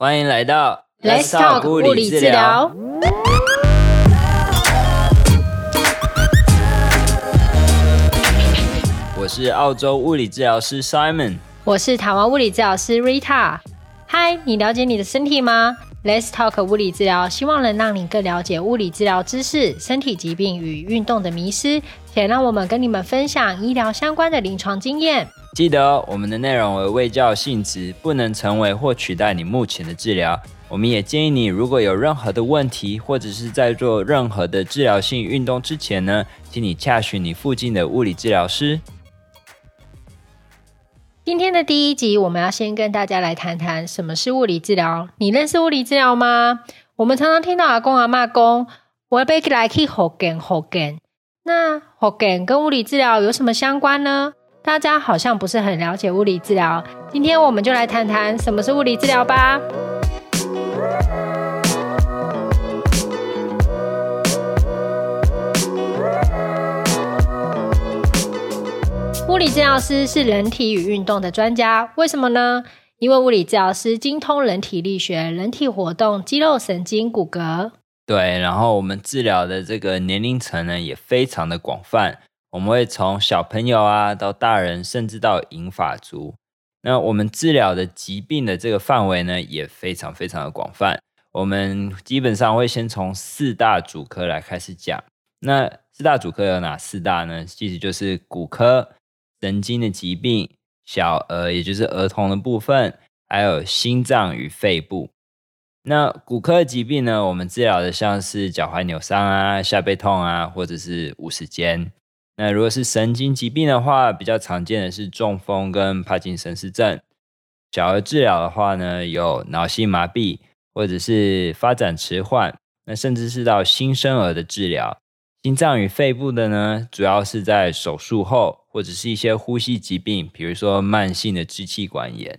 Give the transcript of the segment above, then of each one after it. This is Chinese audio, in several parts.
欢迎来到 Let's Talk 物理治疗。我是澳洲物理治疗师 Simon，我是台湾物理治疗师 Rita。嗨，你了解你的身体吗？Let's Talk 物理治疗，希望能让你更了解物理治疗知识、身体疾病与运动的迷失，且让我们跟你们分享医疗相关的临床经验。记得我们的内容为卫教性质，不能成为或取代你目前的治疗。我们也建议你，如果有任何的问题，或者是在做任何的治疗性运动之前呢，请你洽询你附近的物理治疗师。今天的第一集，我们要先跟大家来谈谈什么是物理治疗。你认识物理治疗吗？我们常常听到阿公阿妈公，我要被来去好根好根。那好根跟物理治疗有什么相关呢？大家好像不是很了解物理治疗。今天我们就来谈谈什么是物理治疗吧。物理治疗师是人体与运动的专家，为什么呢？因为物理治疗师精通人体力学、人体活动、肌肉、神经、骨骼。对，然后我们治疗的这个年龄层呢也非常的广泛，我们会从小朋友啊到大人，甚至到银发族。那我们治疗的疾病的这个范围呢也非常非常的广泛。我们基本上会先从四大主科来开始讲。那四大主科有哪四大呢？其实就是骨科、神经的疾病、小儿也就是儿童的部分，还有心脏与肺部。那骨科疾病呢，我们治疗的像是脚踝扭伤啊、下背痛啊，或者是五十肩。那如果是神经疾病的话，比较常见的是中风跟帕金森氏症。小儿治疗的话呢，有脑性麻痹或者是发展迟缓，那甚至是到新生儿的治疗。心脏与肺部的呢，主要是在手术后，或者是一些呼吸疾病，比如说慢性的支气管炎。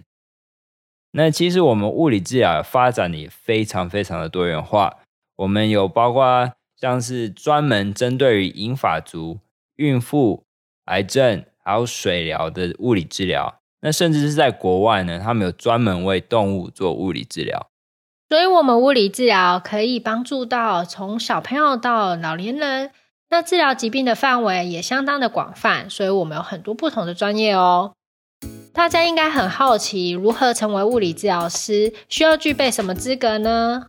那其实我们物理治疗发展的也非常非常的多元化，我们有包括像是专门针对于银发族、孕妇、癌症还有水疗的物理治疗。那甚至是在国外呢，他们有专门为动物做物理治疗。所以，我们物理治疗可以帮助到从小朋友到老年人。那治疗疾病的范围也相当的广泛，所以我们有很多不同的专业哦。大家应该很好奇，如何成为物理治疗师，需要具备什么资格呢？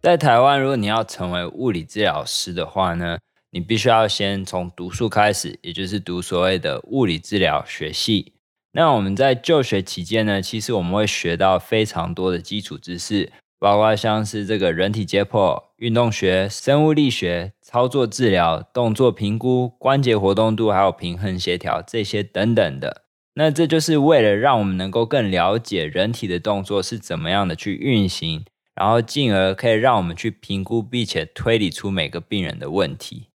在台湾，如果你要成为物理治疗师的话呢，你必须要先从读书开始，也就是读所谓的物理治疗学系。那我们在就学期间呢，其实我们会学到非常多的基础知识。包括像是这个人体解剖、运动学、生物力学、操作治疗、动作评估、关节活动度，还有平衡协调这些等等的。那这就是为了让我们能够更了解人体的动作是怎么样的去运行，然后进而可以让我们去评估并且推理出每个病人的问题。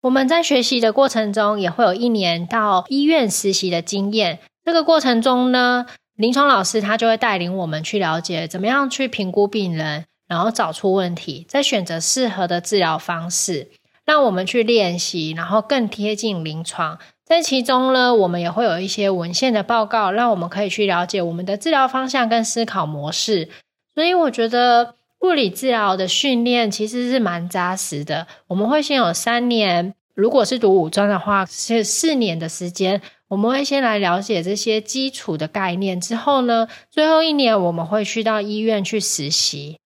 我们在学习的过程中，也会有一年到医院实习的经验。这个过程中呢，临床老师他就会带领我们去了解怎么样去评估病人，然后找出问题，再选择适合的治疗方式，让我们去练习，然后更贴近临床。在其中呢，我们也会有一些文献的报告，让我们可以去了解我们的治疗方向跟思考模式。所以我觉得物理治疗的训练其实是蛮扎实的。我们会先有三年，如果是读五专的话，是四年的时间。我们会先来了解这些基础的概念，之后呢，最后一年我们会去到医院去实习。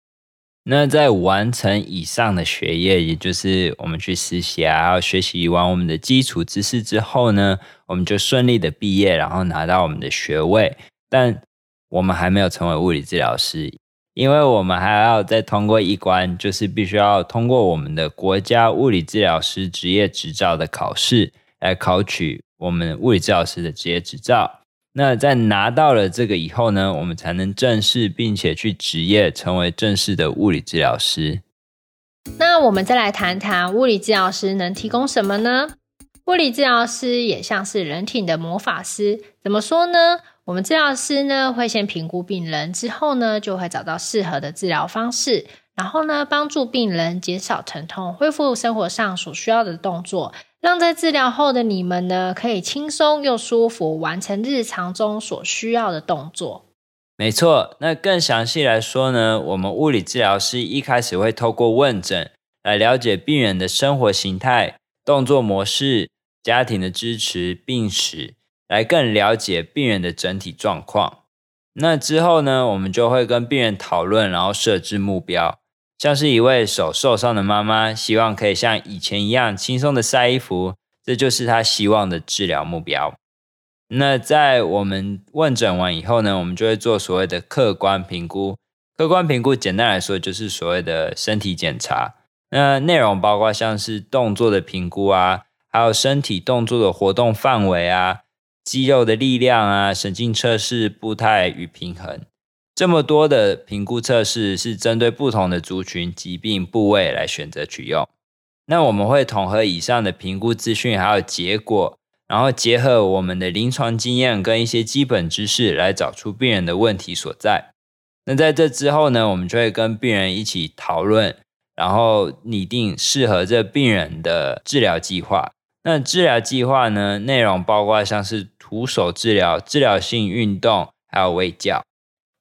那在完成以上的学业，也就是我们去实习啊，要学习完我们的基础知识之后呢，我们就顺利的毕业，然后拿到我们的学位。但我们还没有成为物理治疗师，因为我们还要再通过一关，就是必须要通过我们的国家物理治疗师职业执照的考试，来考取我们物理治疗师的职业执照。那在拿到了这个以后呢，我们才能正式并且去职业，成为正式的物理治疗师。那我们再来谈谈物理治疗师能提供什么呢？物理治疗师也像是人体的魔法师，怎么说呢？我们治疗师呢会先评估病人，之后呢就会找到适合的治疗方式，然后呢帮助病人减少疼痛，恢复生活上所需要的动作。让在治疗后的你们呢，可以轻松又舒服完成日常中所需要的动作。没错，那更详细来说呢，我们物理治疗师一开始会透过问诊来了解病人的生活形态、动作模式、家庭的支持、病史，来更了解病人的整体状况。那之后呢，我们就会跟病人讨论，然后设置目标。像是一位手受伤的妈妈，希望可以像以前一样轻松的晒衣服，这就是她希望的治疗目标。那在我们问诊完以后呢，我们就会做所谓的客观评估。客观评估简单来说就是所谓的身体检查。那内容包括像是动作的评估啊，还有身体动作的活动范围啊，肌肉的力量啊，神经测试、步态与平衡。这么多的评估测试是针对不同的族群、疾病部位来选择取用。那我们会统合以上的评估资讯还有结果。然后结合我们的临床经验跟一些基本知识，来找出病人的问题所在。那在这之后呢，我们就会跟病人一起讨论，然后拟定适合这病人的治疗计划。那治疗计划呢，内容包括像是徒手治疗、治疗性运动，还有微教。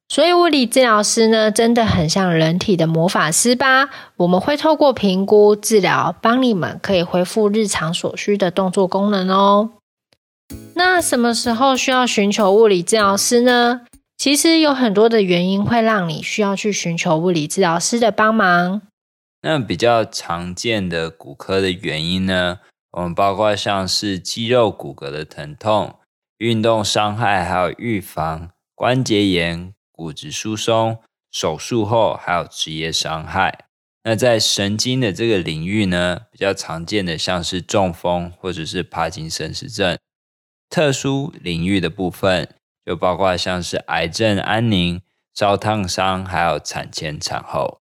所以物理治疗师呢，真的很像人体的魔法师吧？我们会透过评估治疗，帮你们可以恢复日常所需的动作功能哦。那什么时候需要寻求物理治疗师呢？其实有很多的原因会让你需要去寻求物理治疗师的帮忙。那比较常见的骨科的原因呢，我们包括像是肌肉骨骼的疼痛、运动伤害，还有预防关节炎、骨质疏松、手术后还有职业伤害。那在神经的这个领域呢，比较常见的像是中风或者是帕金森氏症。特殊领域的部分，就包括像是癌症、安宁、烧烫伤，还有产前产后。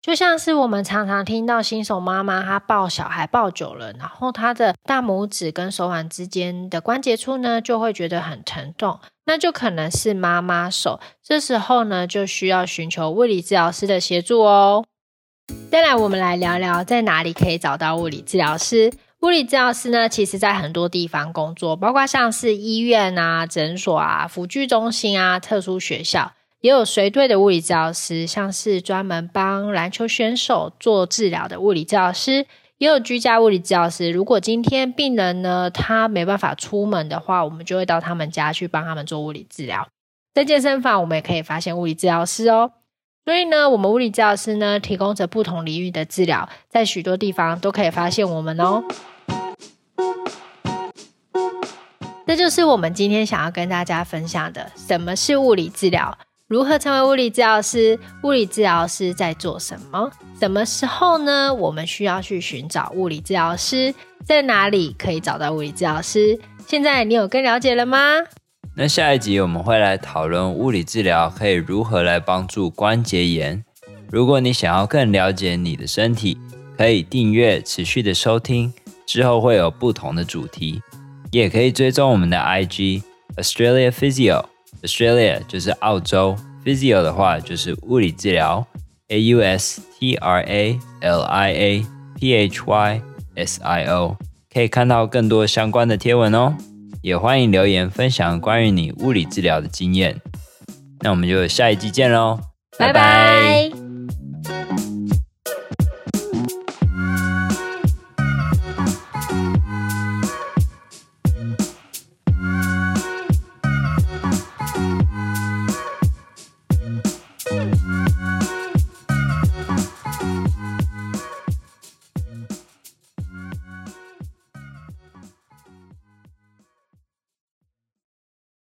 就像是我们常常听到新手妈妈她抱小孩抱久了，然后她的大拇指跟手腕之间的关节处呢，就会觉得很疼痛，那就可能是妈妈手。这时候呢，就需要寻求物理治疗师的协助哦。再来，我们来聊聊在哪里可以找到物理治疗师。物理治疗师呢，其实在很多地方工作，包括像是医院啊、诊所啊、辅具中心啊、特殊学校，也有随队的物理治疗师，像是专门帮篮球选手做治疗的物理治疗师，也有居家物理治疗师。如果今天病人呢，他没办法出门的话，我们就会到他们家去帮他们做物理治疗。在健身房，我们也可以发现物理治疗师哦。所以呢，我们物理治疗师呢，提供着不同领域的治疗，在许多地方都可以发现我们哦。这就是我们今天想要跟大家分享的：什么是物理治疗？如何成为物理治疗师？物理治疗师在做什么？什么时候呢？我们需要去寻找物理治疗师？在哪里可以找到物理治疗师？现在你有更了解了吗？那下一集我们会来讨论物理治疗可以如何来帮助关节炎。如果你想要更了解你的身体，可以订阅持续的收听，之后会有不同的主题。也可以追踪我们的 IG Australia Physio Physio，Australia 就是澳洲，Physio 的话就是物理治疗，A U S T R A L I A P H Y S I O，可以看到更多相关的贴文哦。也欢迎留言分享关于你物理治疗的经验，那我们就下一集见喽，拜拜。